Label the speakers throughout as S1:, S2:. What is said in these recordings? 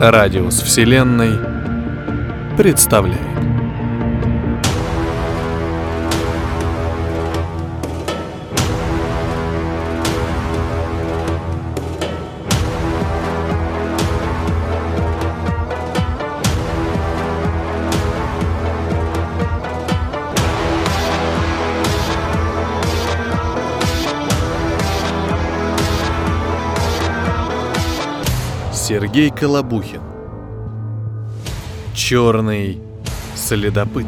S1: Радиус Вселенной представляет. Сергей Колобухин. Черный следопыт.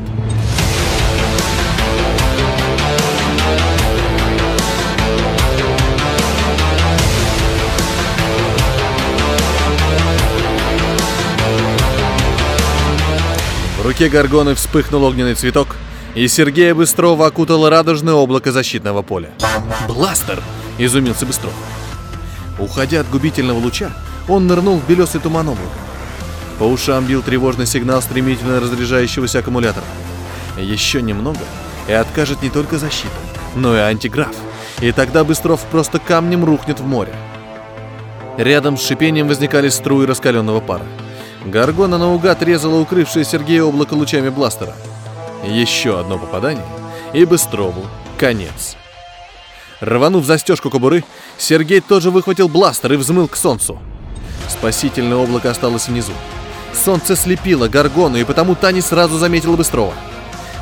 S1: В руке Гаргоны вспыхнул огненный цветок, и Сергея Быстрова окутало радужное облако защитного поля. «Бластер!» — изумился Быстров. Уходя от губительного луча, он нырнул в белесый туман облака. По ушам бил тревожный сигнал стремительно разряжающегося аккумулятора. Еще немного, и откажет не только защита, но и антиграф. И тогда Быстров просто камнем рухнет в море. Рядом с шипением возникали струи раскаленного пара. Гаргона наугад резала укрывшее Сергея облако лучами бластера. Еще одно попадание, и Быстрову конец. Рванув застежку кобуры, Сергей тоже выхватил бластер и взмыл к солнцу. Спасительное облако осталось внизу. Солнце слепило Гаргону, и потому та не сразу заметила Быстрова.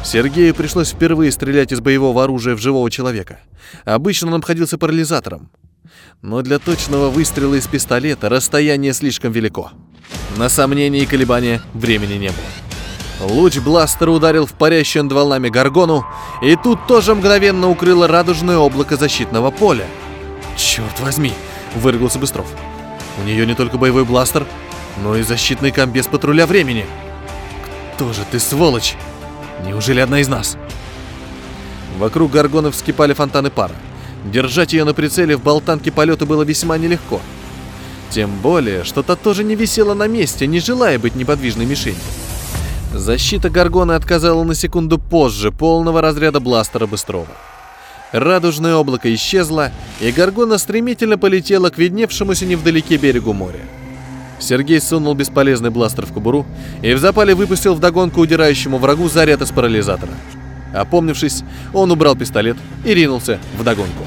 S1: Сергею пришлось впервые стрелять из боевого оружия в живого человека. Обычно он обходился парализатором. Но для точного выстрела из пистолета расстояние слишком велико. На сомнения и колебания времени не было. Луч бластера ударил в парящую над волнами Гаргону, и тут тоже мгновенно укрыло радужное облако защитного поля. «Черт возьми!» — выругался Быстров. У нее не только боевой бластер, но и защитный комбез патруля времени. Кто же ты, сволочь? Неужели одна из нас? Вокруг горгонов вскипали фонтаны пара. Держать ее на прицеле в болтанке полета было весьма нелегко. Тем более, что та тоже не висела на месте, не желая быть неподвижной мишенью. Защита Гаргона отказала на секунду позже полного разряда бластера Быстрова. Радужное облако исчезло, и Гаргона стремительно полетела к видневшемуся невдалеке берегу моря. Сергей сунул бесполезный бластер в кобуру и в запале выпустил вдогонку удирающему врагу заряд из парализатора. Опомнившись, он убрал пистолет и ринулся вдогонку.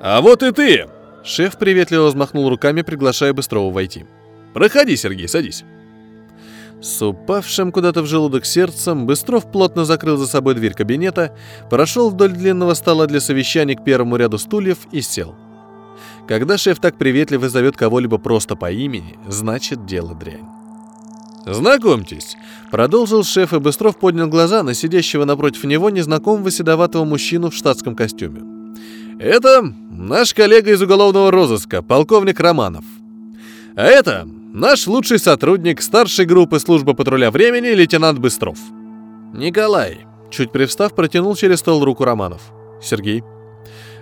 S1: «А вот и ты!» Шеф приветливо взмахнул руками, приглашая Быстрова войти. «Проходи, Сергей, садись». С упавшим куда-то в желудок сердцем Быстров плотно закрыл за собой дверь кабинета, прошел вдоль длинного стола для совещаний к первому ряду стульев и сел. Когда шеф так приветливо зовет кого-либо просто по имени, значит дело дрянь. «Знакомьтесь», — продолжил шеф, и Быстров поднял глаза на сидящего напротив него незнакомого седоватого мужчину в штатском костюме. «Это наш коллега из уголовного розыска, полковник Романов. А это наш лучший сотрудник старшей группы службы патруля времени, лейтенант Быстров. Николай, чуть привстав, протянул через стол руку Романов. Сергей.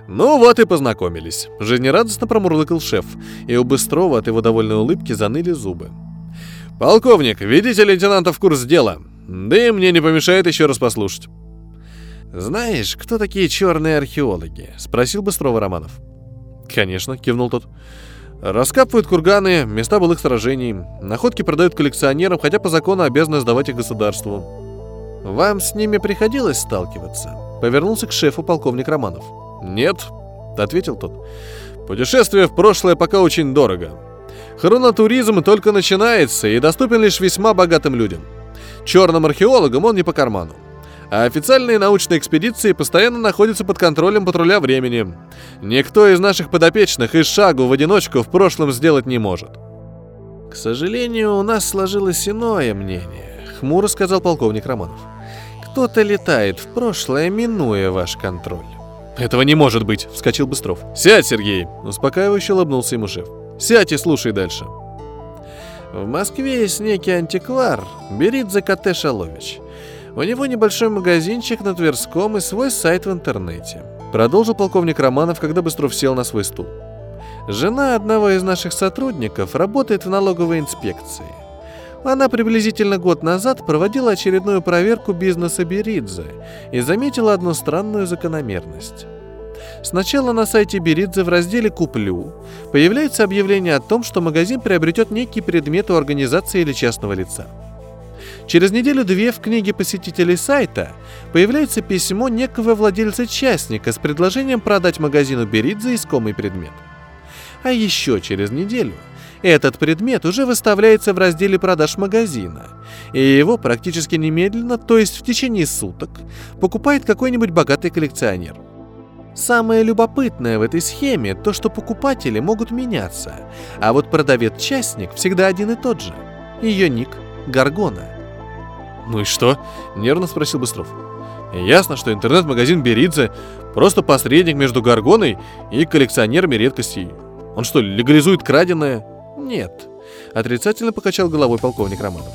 S1: Ну вот и познакомились. Жизнерадостно промурлыкал шеф, и у Быстрова от его довольной улыбки заныли зубы. «Полковник, ведите лейтенанта в курс дела. Да и мне не помешает еще раз послушать». «Знаешь, кто такие черные археологи?» — спросил Быстрова Романов. «Конечно», — кивнул тот. «Раскапывают курганы, места былых сражений. Находки продают коллекционерам, хотя по закону обязаны сдавать их государству». «Вам с ними приходилось сталкиваться?» — повернулся к шефу полковник Романов. «Нет», — ответил тот. «Путешествие в прошлое пока очень дорого. Хронотуризм только начинается и доступен лишь весьма богатым людям. Черным археологам он не по карману а официальные научные экспедиции постоянно находятся под контролем патруля времени. Никто из наших подопечных и шагу в одиночку в прошлом сделать не может. «К сожалению, у нас сложилось иное мнение», — хмуро сказал полковник Романов. «Кто-то летает в прошлое, минуя ваш контроль». «Этого не может быть!» — вскочил Быстров. «Сядь, Сергей!» — успокаивающе улыбнулся ему шеф. «Сядь и слушай дальше». В Москве есть некий антиквар Беридзе Кате Шалович. У него небольшой магазинчик на Тверском и свой сайт в интернете. Продолжил полковник Романов, когда Быстров сел на свой стул. Жена одного из наших сотрудников работает в налоговой инспекции. Она приблизительно год назад проводила очередную проверку бизнеса Беридзе и заметила одну странную закономерность. Сначала на сайте Беридзе в разделе «Куплю» появляется объявление о том, что магазин приобретет некий предмет у организации или частного лица. Через неделю-две в книге посетителей сайта появляется письмо некого владельца-частника с предложением продать магазину Беридзе искомый предмет. А еще через неделю этот предмет уже выставляется в разделе продаж магазина, и его практически немедленно, то есть в течение суток, покупает какой-нибудь богатый коллекционер. Самое любопытное в этой схеме то, что покупатели могут меняться, а вот продавец-частник всегда один и тот же. Ее ник – Гаргона.
S2: «Ну и что?» – нервно спросил Быстров. «Ясно, что интернет-магазин Беридзе – просто посредник между Гаргоной и коллекционерами редкостей. Он что, легализует краденое?»
S1: «Нет», – отрицательно покачал головой полковник Романов.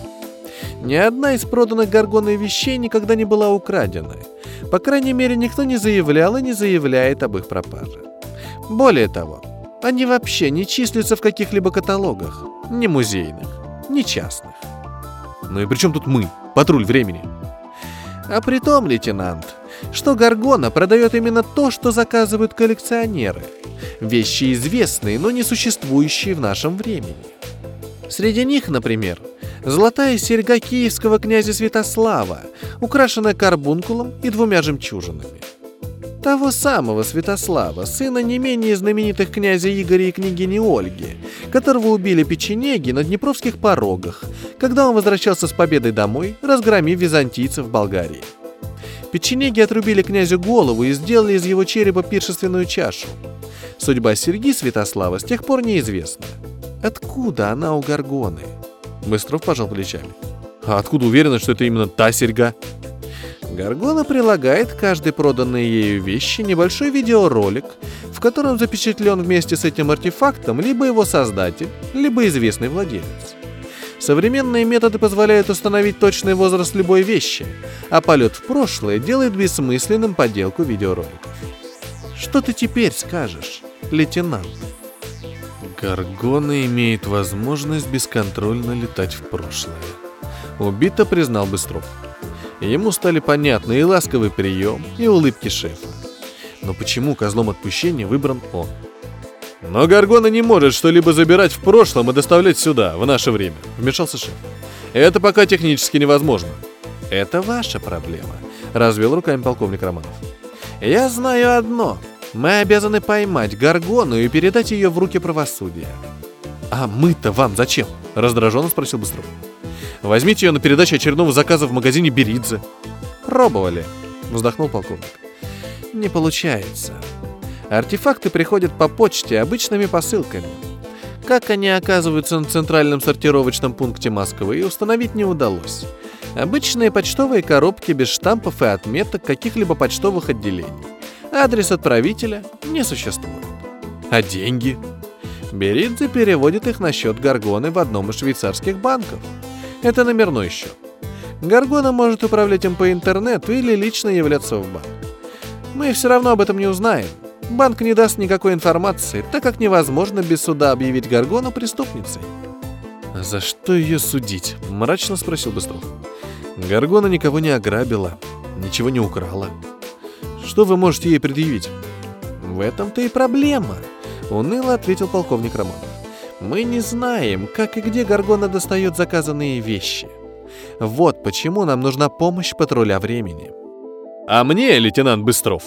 S1: Ни одна из проданных Гаргоной вещей никогда не была украдена. По крайней мере, никто не заявлял и не заявляет об их пропаже. Более того, они вообще не числятся в каких-либо каталогах, ни музейных, ни частных.
S2: Ну и при чем тут мы, патруль времени?
S1: А при том, лейтенант, что Гаргона продает именно то, что заказывают коллекционеры. Вещи известные, но не существующие в нашем времени. Среди них, например, золотая серьга киевского князя Святослава, украшенная карбункулом и двумя жемчужинами. Того самого Святослава, сына не менее знаменитых князя Игоря и княгини Ольги, которого убили печенеги на Днепровских порогах, когда он возвращался с победой домой, разгромив византийцев в Болгарии. Печенеги отрубили князю голову и сделали из его черепа пиршественную чашу. Судьба Серги Святослава с тех пор неизвестна. Откуда она у Гаргоны?
S2: Быстров пожал плечами. А откуда уверена, что это именно та серьга?
S1: Гаргона прилагает каждой проданной ею вещи небольшой видеоролик, в котором запечатлен вместе с этим артефактом либо его создатель, либо известный владелец. Современные методы позволяют установить точный возраст любой вещи, а полет в прошлое делает бессмысленным подделку видеороликов. Что ты теперь скажешь, лейтенант?
S2: Гаргона имеет возможность бесконтрольно летать в прошлое. Убито признал Быстров. Ему стали понятны и ласковый прием, и улыбки шефа. Но почему козлом отпущения выбран он? Но Гаргона не может что-либо забирать в прошлом и доставлять сюда, в наше время, вмешался шеф. Это пока технически невозможно.
S1: Это ваша проблема, развел руками полковник Романов. Я знаю одно. Мы обязаны поймать Гаргону и передать ее в руки правосудия.
S2: А мы-то вам зачем? Раздраженно спросил Быстров. Возьмите ее на передачу очередного заказа в магазине Беридзе.
S1: Пробовали, вздохнул полковник. Не получается. Артефакты приходят по почте обычными посылками. Как они оказываются на центральном сортировочном пункте Москвы, установить не удалось. Обычные почтовые коробки без штампов и отметок каких-либо почтовых отделений. Адрес отправителя не существует.
S2: А деньги?
S1: Беридзе переводит их на счет Гаргоны в одном из швейцарских банков. Это номерной счет. Гаргона может управлять им по интернету или лично являться в банк. Мы все равно об этом не узнаем. Банк не даст никакой информации, так как невозможно без суда объявить Гаргону преступницей.
S2: «За что ее судить?» – мрачно спросил Быстров. «Гаргона никого не ограбила, ничего не украла. Что вы можете ей предъявить?»
S1: «В этом-то и проблема», — уныло ответил полковник Романов. Мы не знаем, как и где Гаргона достает заказанные вещи. Вот почему нам нужна помощь патруля времени.
S2: А мне, лейтенант Быстров,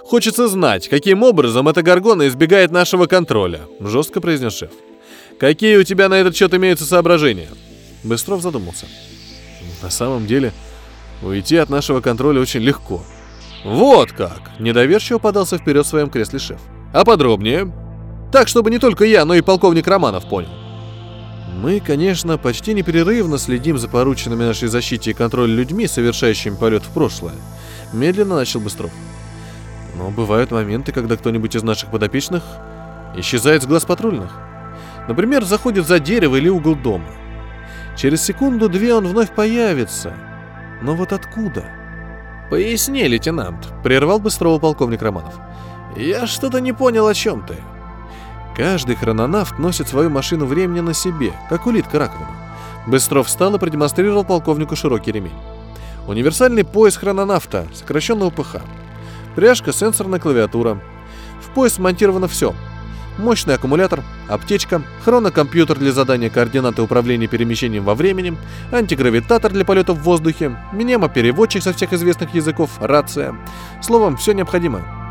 S2: хочется знать, каким образом эта Гаргона избегает нашего контроля, жестко произнес шеф. Какие у тебя на этот счет имеются соображения? Быстров задумался. На самом деле, уйти от нашего контроля очень легко. Вот как! Недоверчиво подался вперед в своем кресле шеф. А подробнее? Так, чтобы не только я, но и полковник Романов понял. Мы, конечно, почти непрерывно следим за порученными нашей защите и контролю людьми, совершающими полет в прошлое. Медленно начал Быстров. Но бывают моменты, когда кто-нибудь из наших подопечных исчезает с глаз патрульных. Например, заходит за дерево или угол дома. Через секунду-две он вновь появится. Но вот откуда?
S1: «Поясни, лейтенант», — прервал Быстрова полковник Романов. «Я что-то не понял, о чем ты». Каждый хрононавт носит свою машину времени на себе, как улитка раковину. Быстров встал и продемонстрировал полковнику широкий ремень. Универсальный пояс хрононавта, сокращенно УПХ. Пряжка, сенсорная клавиатура. В пояс смонтировано все. Мощный аккумулятор, аптечка, хронокомпьютер для задания координаты управления перемещением во времени, антигравитатор для полета в воздухе, минема-переводчик со всех известных языков, рация. Словом, все необходимое.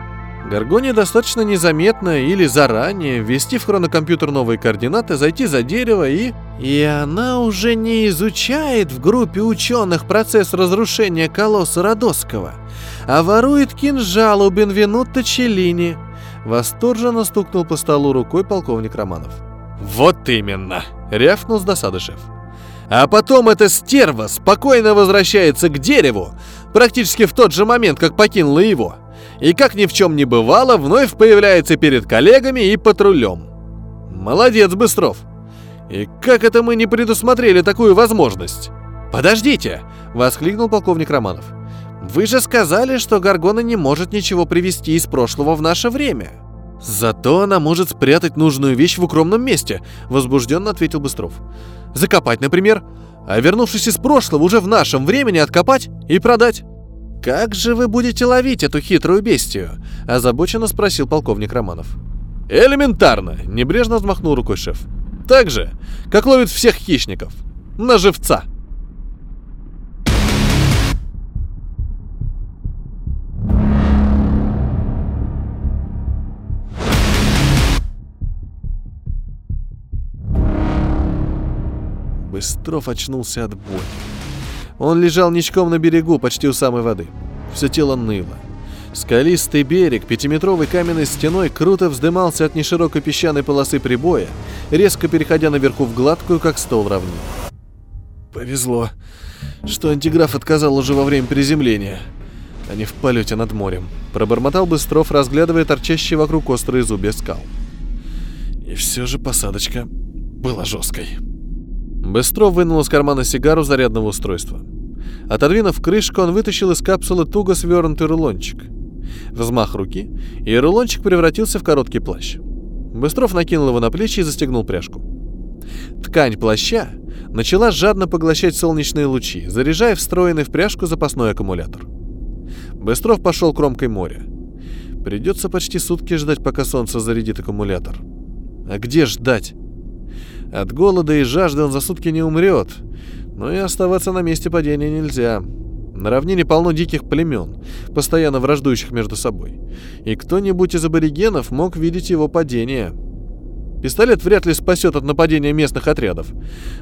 S1: Гаргоне достаточно незаметно или заранее ввести в хронокомпьютер новые координаты, зайти за дерево и... И она уже не изучает в группе ученых процесс разрушения колосса Родосского, а ворует кинжал у Бенвенутто Челлини. Восторженно стукнул по столу рукой полковник Романов.
S2: «Вот именно!» — рявкнул с досады шеф. А потом эта стерва спокойно возвращается к дереву, практически в тот же момент, как покинула его — и, как ни в чем не бывало, вновь появляется перед коллегами и патрулем. Молодец, Быстров. И как это мы не предусмотрели такую возможность?
S1: Подождите, воскликнул полковник Романов. Вы же сказали, что Гаргона не может ничего привести из прошлого в наше время. Зато она может спрятать нужную вещь в укромном месте, возбужденно ответил Быстров. Закопать, например, а вернувшись из прошлого уже в нашем времени откопать и продать. «Как же вы будете ловить эту хитрую бестию?» – озабоченно спросил полковник Романов.
S2: «Элементарно!» – небрежно взмахнул рукой шеф. «Так же, как ловит всех хищников. На живца!»
S1: Быстров очнулся от боли. Он лежал ничком на берегу, почти у самой воды. Все тело ныло. Скалистый берег пятиметровой каменной стеной круто вздымался от неширокой песчаной полосы прибоя, резко переходя наверху в гладкую, как стол равнину. Повезло, что антиграф отказал уже во время приземления, а не в полете над морем. Пробормотал Быстров, разглядывая торчащие вокруг острые зубья скал. И все же посадочка была жесткой. Быстров вынул из кармана сигару зарядного устройства. Отодвинув крышку, он вытащил из капсулы туго свернутый рулончик. Взмах руки, и рулончик превратился в короткий плащ. Быстров накинул его на плечи и застегнул пряжку. Ткань плаща начала жадно поглощать солнечные лучи, заряжая встроенный в пряжку запасной аккумулятор. Быстров пошел кромкой моря. Придется почти сутки ждать, пока солнце зарядит аккумулятор. А где ждать? От голода и жажды он за сутки не умрет. Но и оставаться на месте падения нельзя. На равнине полно диких племен, постоянно враждующих между собой. И кто-нибудь из аборигенов мог видеть его падение. Пистолет вряд ли спасет от нападения местных отрядов.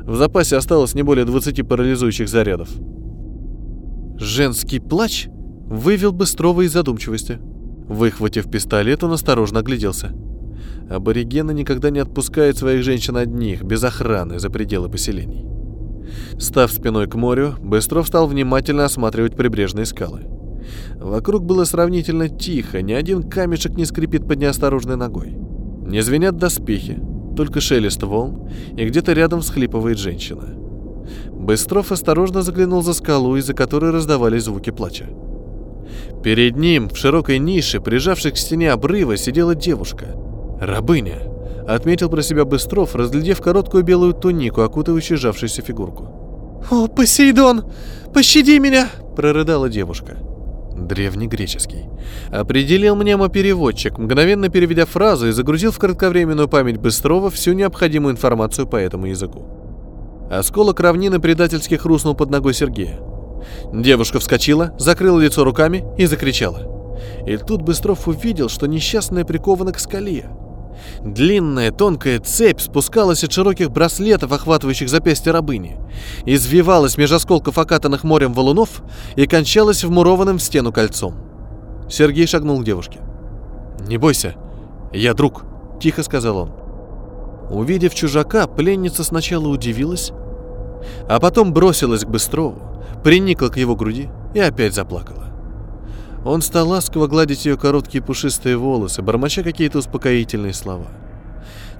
S1: В запасе осталось не более 20 парализующих зарядов. Женский плач вывел Быстрова из задумчивости. Выхватив пистолет, он осторожно огляделся. Аборигены никогда не отпускают своих женщин одних, без охраны, за пределы поселений. Став спиной к морю, Быстров стал внимательно осматривать прибрежные скалы. Вокруг было сравнительно тихо, ни один камешек не скрипит под неосторожной ногой. Не звенят доспехи, только шелест волн, и где-то рядом всхлипывает женщина. Быстров осторожно заглянул за скалу, из-за которой раздавались звуки плача. Перед ним, в широкой нише, прижавшись к стене обрыва, сидела девушка. Рабыня. Отметил про себя Быстров, разглядев короткую белую тунику, окутывающую сжавшуюся фигурку. «О, Посейдон! Пощади меня!» — прорыдала девушка. Древнегреческий. Определил мнемо-переводчик, мгновенно переведя фразу и загрузил в кратковременную память Быстрова всю необходимую информацию по этому языку. Осколок равнины предательски хрустнул под ногой Сергея. Девушка вскочила, закрыла лицо руками и закричала. И тут Быстров увидел, что несчастная прикована к скале. Длинная тонкая цепь спускалась от широких браслетов, охватывающих запястья рабыни, извивалась меж осколков окатанных морем валунов и кончалась вмурованным в стену кольцом. Сергей шагнул к девушке. «Не бойся, я друг», — тихо сказал он. Увидев чужака, пленница сначала удивилась, а потом бросилась к Быстрову, приникла к его груди и опять заплакала. Он стал ласково гладить ее короткие пушистые волосы, бормоча какие-то успокоительные слова.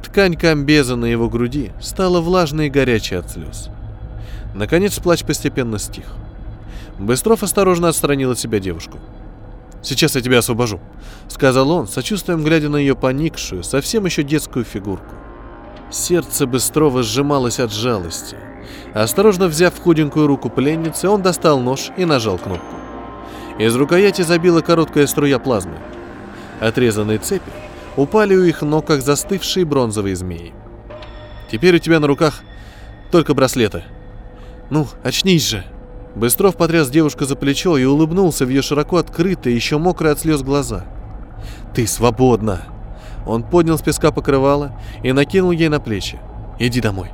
S1: Ткань комбеза на его груди стала влажной и горячей от слез. Наконец плач постепенно стих. Быстров осторожно отстранил от себя девушку. сейчас я тебя освобожу», — сказал он, сочувствием глядя на ее поникшую, совсем еще детскую фигурку. Сердце Быстрова сжималось от жалости. Осторожно взяв худенькую руку пленницы, он достал нож и нажал кнопку. Из рукояти забила короткая струя плазмы. Отрезанные цепи упали у их ног, как застывшие бронзовые змеи. «Теперь у тебя на руках только браслеты. Ну, очнись же!» Быстров потряс девушку за плечо и улыбнулся в ее широко открытые, еще мокрые от слез глаза. «Ты свободна!» Он поднял с песка покрывало и накинул ей на плечи. «Иди домой!»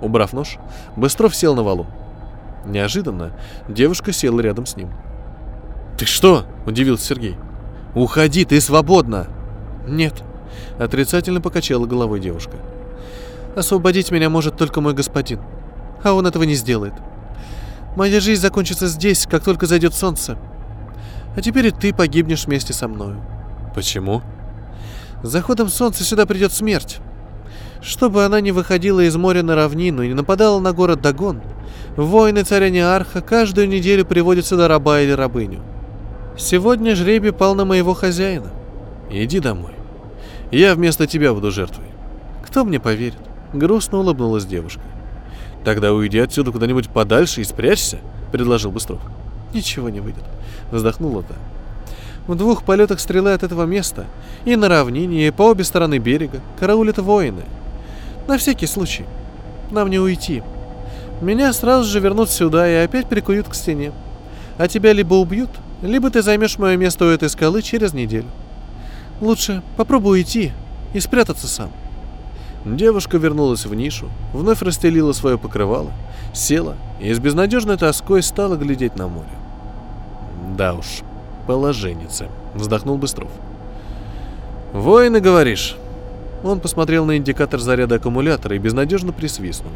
S1: Убрав нож, Быстров сел на валу. Неожиданно девушка села рядом с ним. «Ты что?» – удивился Сергей. «Уходи, ты свободна!» «Нет», — отрицательно покачала головой девушка. «Освободить меня может только мой господин, а он этого не сделает. Моя жизнь закончится здесь, как только зайдет солнце. А теперь и ты погибнешь вместе со мною».
S2: «Почему?»
S1: «С заходом солнца сюда придет смерть. Чтобы она не выходила из моря на равнину и не нападала на город Дагон, воины царя Неарха каждую неделю приводят сюда раба или рабыню. Сегодня жребий пал на моего хозяина. Иди домой. Я вместо тебя буду жертвой. Кто мне поверит? Грустно улыбнулась девушка. Тогда уйди отсюда куда-нибудь подальше и спрячься, предложил Быстров. Ничего не выйдет. Вздохнула та. В двух полетах стрелы от этого места, и на равнине, и по обе стороны берега, караулят воины. На всякий случай. Нам не уйти. Меня сразу же вернут сюда и опять прикуют к стене. А тебя либо убьют, либо ты займешь мое место у этой скалы через неделю. Лучше попробуй идти и спрятаться сам. Девушка вернулась в нишу, вновь расстелила свое покрывало, села и с безнадежной тоской стала глядеть на море. «Да уж, положенница», — вздохнул Быстров. «Воины, говоришь?» Он посмотрел на индикатор заряда аккумулятора и безнадежно присвистнул.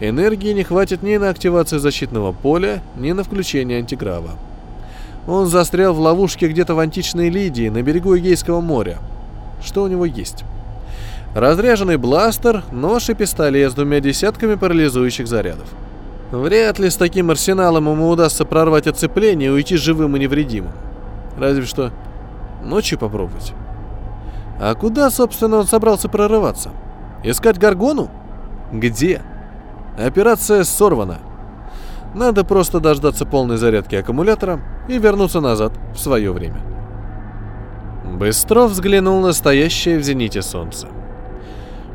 S1: Энергии не хватит ни на активацию защитного поля, ни на включение антиграва. Он застрял в ловушке где-то в античной Лидии, на берегу Эгейского моря. Что у него есть? Разряженный бластер, нож и пистолет с двумя десятками парализующих зарядов. Вряд ли с таким арсеналом ему удастся прорвать оцепление и уйти живым и невредимым. Разве что ночью попробовать. А куда, собственно, он собрался прорываться? Искать Гаргону? Где? Операция сорвана. Надо просто дождаться полной зарядки аккумулятора и вернуться назад в свое время. Быстров взглянул на стоящее в зените солнце.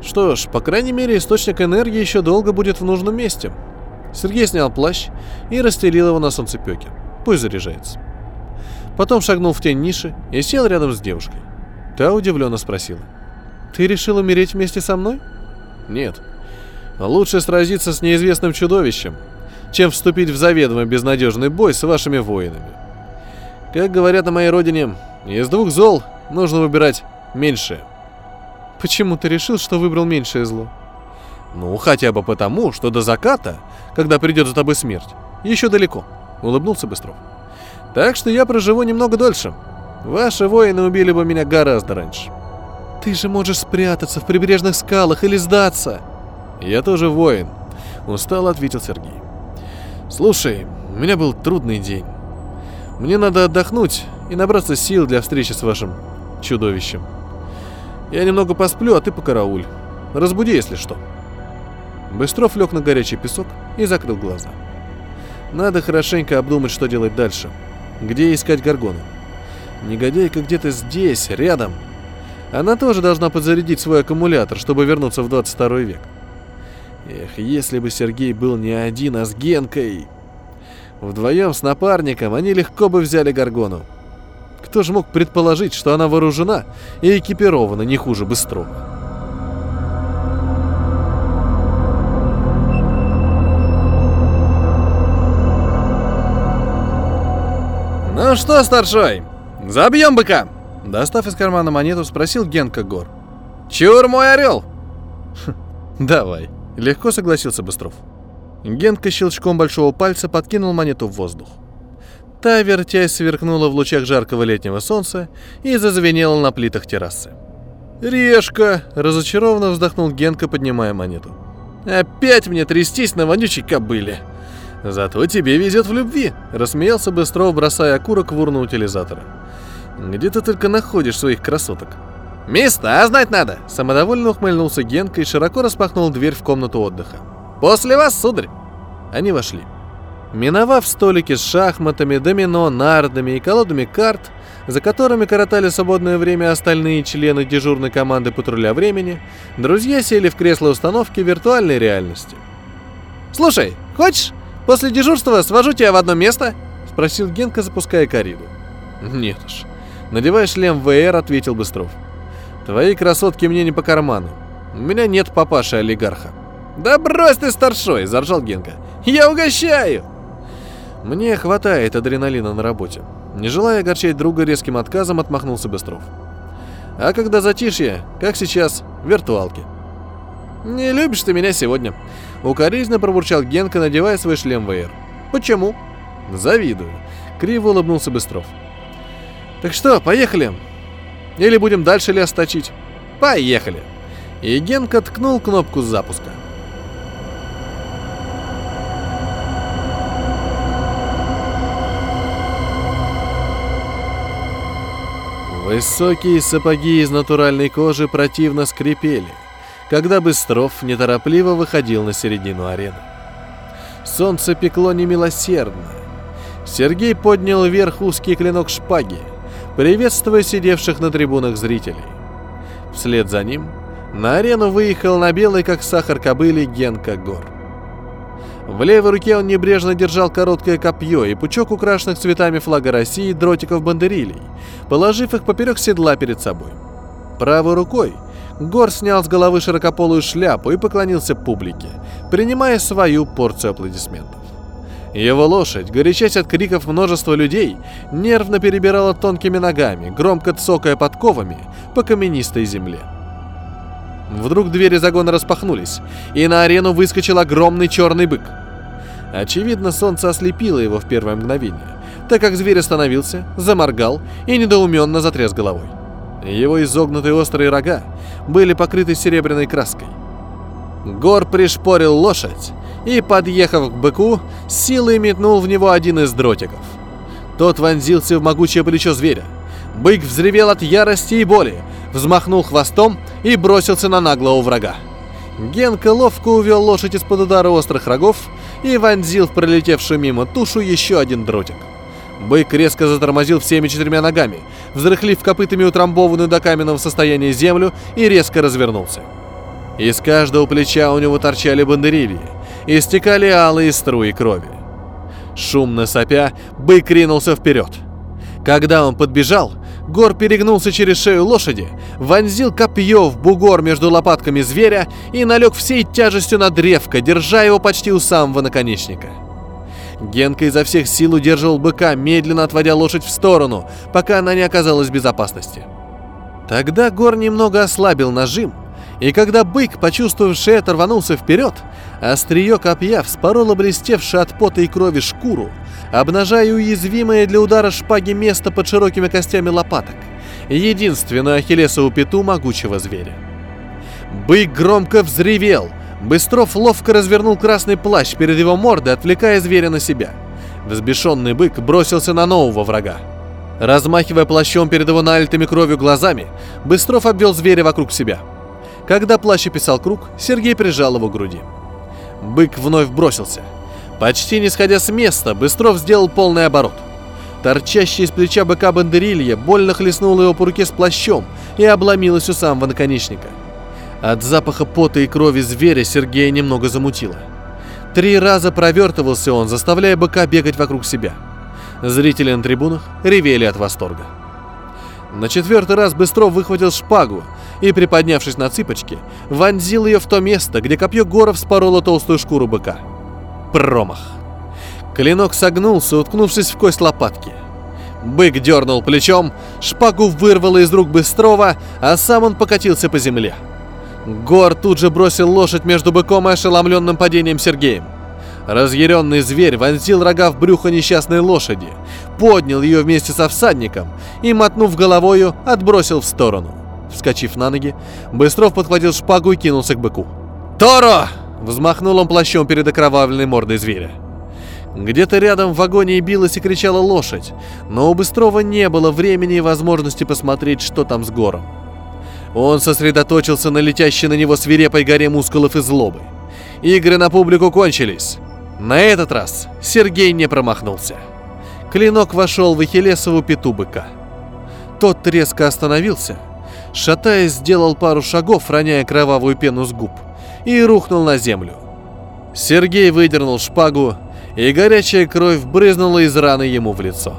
S1: Что ж, по крайней мере, источник энергии еще долго будет в нужном месте. Сергей снял плащ и расстелил его на солнцепеке. Пусть заряжается. Потом шагнул в тень ниши и сел рядом с девушкой. Та удивленно спросила. «Ты решил умереть вместе со мной?» «Нет. Лучше сразиться с неизвестным чудовищем, чем вступить в заведомо безнадежный бой с вашими воинами. Как говорят на моей родине, из двух зол нужно выбирать меньшее. Почему ты решил, что выбрал меньшее зло? Ну, хотя бы потому, что до заката, когда придет за тобой смерть, еще далеко, улыбнулся Быстров. Так что я проживу немного дольше. Ваши воины убили бы меня гораздо раньше. Ты же можешь спрятаться в прибрежных скалах или сдаться. Я тоже воин, устало ответил Сергей. Слушай, у меня был трудный день. Мне надо отдохнуть и набраться сил для встречи с вашим чудовищем. Я немного посплю, а ты покарауль. Разбуди, если что. Быстров лег на горячий песок и закрыл глаза. Надо хорошенько обдумать, что делать дальше. Где искать Гаргону? Негодяйка где-то здесь, рядом. Она тоже должна подзарядить свой аккумулятор, чтобы вернуться в 22 век. Эх, если бы Сергей был не один, а с Генкой. Вдвоем с напарником они легко бы взяли Гаргону. Кто же мог предположить, что она вооружена и экипирована не хуже Быстрова? «Ну что, старшой, забьем быка!» Достав из кармана монету, спросил Генка Гор. «Чур мой орел!» «Давай», — легко согласился Быстров. Генка щелчком большого пальца подкинул монету в воздух. Та, вертясь, сверкнула в лучах жаркого летнего солнца и зазвенела на плитах террасы. «Решка!» – разочарованно вздохнул Генка, поднимая монету. «Опять мне трястись на вонючей кобыле! Зато тебе везет в любви, рассмеялся Быстров, бросая окурок в урну утилизатора. Где ты только находишь своих красоток?
S2: Места знать надо,
S1: самодовольно ухмыльнулся Генка и широко распахнул дверь в комнату отдыха.
S2: После вас, сударь.
S1: Они вошли. Миновав столики с шахматами, домино, нардами и колодами карт, за которыми коротали свободное время остальные члены дежурной команды патруля времени, друзья сели в кресло установки виртуальной реальности.
S2: «Слушай, хочешь, после дежурства свожу тебя в одно место?»
S1: — спросил Генка, запуская кориду. «Нет уж. Надевай шлем ВР», — ответил Быстров. «Твои красотки мне не по карману. У меня нет папаши-олигарха».
S2: «Да брось ты, старшой!» — заржал Генка. «Я угощаю!»
S1: Мне хватает адреналина на работе. Не желая огорчать друга резким отказом, отмахнулся Быстров. А когда затишье, как сейчас, виртуалки.
S2: «Не любишь ты меня сегодня», —
S1: укоризненно пробурчал Генка, надевая свой шлем ВР.
S2: «Почему?»
S1: «Завидую», — криво улыбнулся Быстров. «Так что, поехали? Или будем дальше лес точить?»
S2: «Поехали!»
S1: И Генка ткнул кнопку запуска. Высокие сапоги из натуральной кожи противно скрипели, когда Быстров неторопливо выходил на середину арены. Солнце пекло немилосердно. Сергей поднял вверх узкий клинок шпаги, приветствуя сидевших на трибунах зрителей. Вслед за ним на арену выехал на белой, как сахар кобыле, Генка Гор. В левой руке он небрежно держал короткое копье и пучок украшенных цветами флага России дротиков бандерилей, положив их поперек седла перед собой. Правой рукой Гор снял с головы широкополую шляпу и поклонился публике, принимая свою порцию аплодисментов. Его лошадь, горячась от криков множества людей, нервно перебирала тонкими ногами, громко цокая подковами по каменистой земле. Вдруг двери загона распахнулись, и на арену выскочил огромный черный бык. Очевидно, солнце ослепило его в первое мгновение, так как зверь остановился, заморгал и недоуменно затряс головой. Его изогнутые острые рога были покрыты серебряной краской. Гор пришпорил лошадь и, подъехав к быку, силой метнул в него один из дротиков. Тот вонзился в могучее плечо зверя. Бык взревел от ярости и боли, взмахнул хвостом и бросился на наглого врага. Генка ловко увел лошадь из-под удара острых рогов и вонзил в пролетевшую мимо тушу еще один дротик. Бык резко затормозил всеми четырьмя ногами, взрыхлив копытами утрамбованную до каменного состояния землю и резко развернулся. Из каждого плеча у него торчали бандерильи, истекали алые струи крови. Шумно сопя, бык ринулся вперед. Когда он подбежал, Гор перегнулся через шею лошади, вонзил копье в бугор между лопатками зверя и налег всей тяжестью на древко, держа его почти у самого наконечника. Генка изо всех сил удерживал быка, медленно отводя лошадь в сторону, пока она не оказалась в безопасности. Тогда Гор немного ослабил нажим, и когда бык, почувствовавший это, рванулся вперед, острие копья вспороло блестевшее от пота и крови шкуру, обнажая уязвимое для удара шпаги место под широкими костями лопаток, единственную ахиллесову пяту могучего зверя. Бык громко взревел, Быстров ловко развернул красный плащ перед его мордой, отвлекая зверя на себя. Взбешенный бык бросился на нового врага. Размахивая плащом перед его налитыми кровью глазами, Быстров обвел зверя вокруг себя. Когда плащ описал круг, Сергей прижал его к груди. Бык вновь бросился – Почти не сходя с места, Быстров сделал полный оборот. Торчащая из плеча быка бандерилья больно хлестнула его по руке с плащом и обломилась у самого наконечника. От запаха пота и крови зверя Сергея немного замутило. Три раза провертывался он, заставляя быка бегать вокруг себя. Зрители на трибунах ревели от восторга. На четвертый раз Быстров выхватил шпагу и, приподнявшись на цыпочки, вонзил ее в то место, где копье горов спороло толстую шкуру быка – Промах. Клинок согнулся, уткнувшись в кость лопатки. Бык дернул плечом, шпагу вырвало из рук Быстрова, а сам он покатился по земле. Гор тут же бросил лошадь между быком и ошеломленным падением Сергеем. Разъяренный зверь вонзил рога в брюхо несчастной лошади, поднял ее вместе со всадником и, мотнув головою, отбросил в сторону. Вскочив на ноги, Быстров подхватил шпагу и кинулся к быку. «Торо!» Взмахнул он плащом перед окровавленной мордой зверя. Где-то рядом в вагоне билась и кричала лошадь, но у Быстрова не было времени и возможности посмотреть, что там с гором. Он сосредоточился на летящей на него свирепой горе мускулов и злобы. Игры на публику кончились. На этот раз Сергей не промахнулся. Клинок вошел в Ахиллесову пету быка. Тот резко остановился, шатаясь, сделал пару шагов, роняя кровавую пену с губ, и рухнул на землю. Сергей выдернул шпагу, и горячая кровь брызнула из раны ему в лицо.